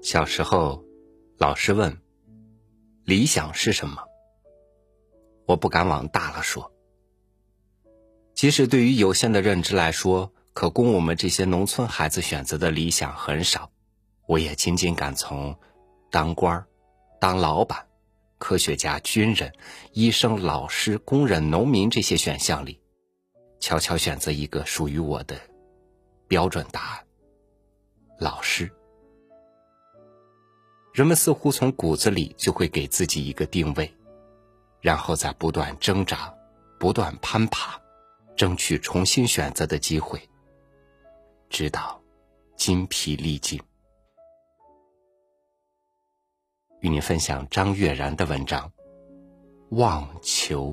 小时候，老师问：“理想是什么？”我不敢往大了说。即使对于有限的认知来说，可供我们这些农村孩子选择的理想很少，我也仅仅敢从当官、当老板、科学家、军人、医生、老师、工人、农民这些选项里，悄悄选择一个属于我的标准答案：老师。人们似乎从骨子里就会给自己一个定位，然后再不断挣扎、不断攀爬，争取重新选择的机会，直到筋疲力尽。与您分享张悦然的文章《望求》。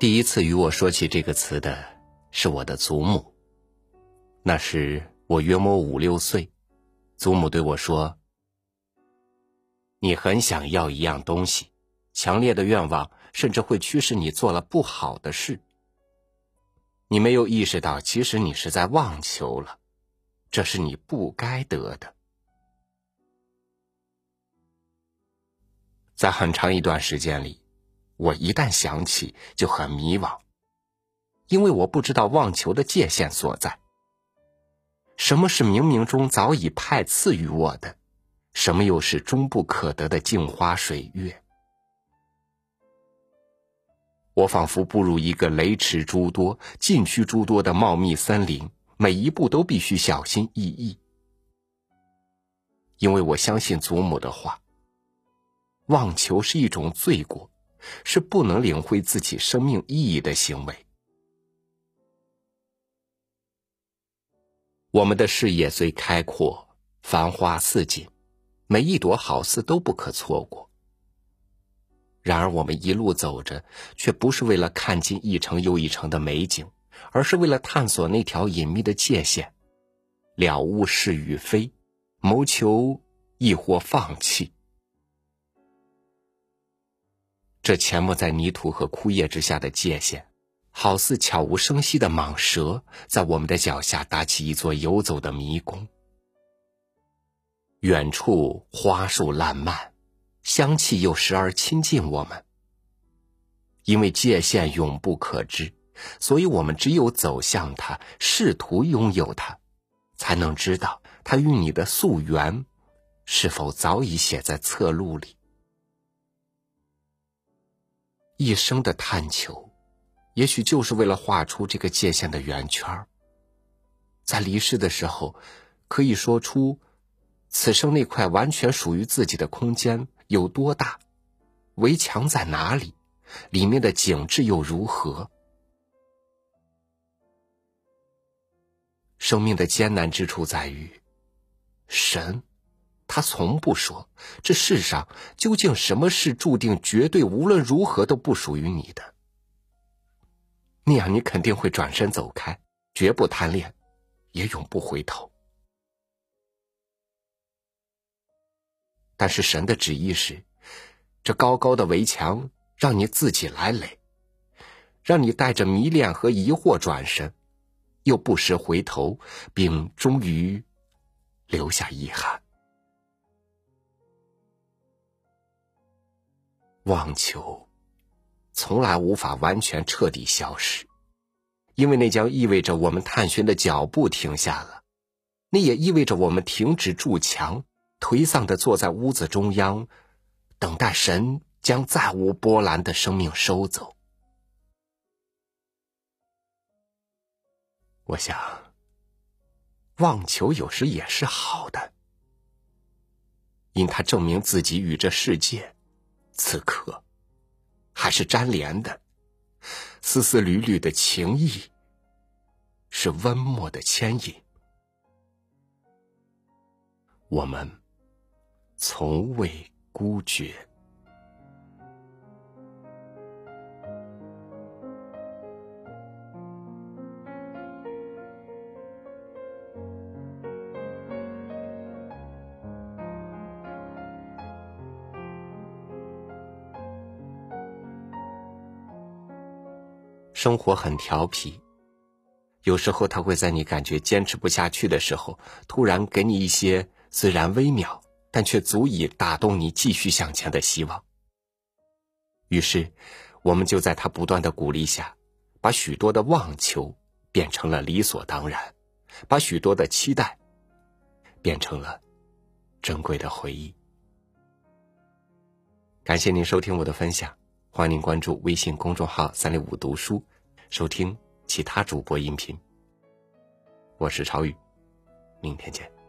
第一次与我说起这个词的是我的祖母。那时我约莫五六岁，祖母对我说：“你很想要一样东西，强烈的愿望甚至会驱使你做了不好的事。你没有意识到，其实你是在妄求了，这是你不该得的。”在很长一段时间里。我一旦想起，就很迷惘，因为我不知道妄求的界限所在。什么是冥冥中早已派赐予我的？什么又是终不可得的镜花水月？我仿佛步入一个雷池诸多、禁区诸多的茂密森林，每一步都必须小心翼翼，因为我相信祖母的话：妄求是一种罪过。是不能领会自己生命意义的行为。我们的视野虽开阔，繁花似锦，每一朵好似都不可错过。然而，我们一路走着，却不是为了看尽一城又一城的美景，而是为了探索那条隐秘的界限，了悟是与非，谋求亦或放弃。这潜没在泥土和枯叶之下的界限，好似悄无声息的蟒蛇，在我们的脚下搭起一座游走的迷宫。远处花树烂漫，香气又时而亲近我们。因为界限永不可知，所以我们只有走向它，试图拥有它，才能知道它与你的溯源，是否早已写在册录里。一生的探求，也许就是为了画出这个界限的圆圈在离世的时候，可以说出此生那块完全属于自己的空间有多大，围墙在哪里，里面的景致又如何。生命的艰难之处在于，神。他从不说，这世上究竟什么是注定绝对无论如何都不属于你的？那样你肯定会转身走开，绝不贪恋，也永不回头。但是神的旨意是，这高高的围墙让你自己来垒，让你带着迷恋和疑惑转身，又不时回头，并终于留下遗憾。妄求，从来无法完全彻底消失，因为那将意味着我们探寻的脚步停下了，那也意味着我们停止筑墙，颓丧的坐在屋子中央，等待神将再无波澜的生命收走。我想，妄求有时也是好的，因它证明自己与这世界。此刻，还是粘连的，丝丝缕缕的情意，是温默的牵引。我们从未孤绝。生活很调皮，有时候他会在你感觉坚持不下去的时候，突然给你一些虽然微妙，但却足以打动你继续向前的希望。于是，我们就在他不断的鼓励下，把许多的妄求变成了理所当然，把许多的期待变成了珍贵的回忆。感谢您收听我的分享。欢迎您关注微信公众号“三六五读书”，收听其他主播音频。我是朝宇，明天见。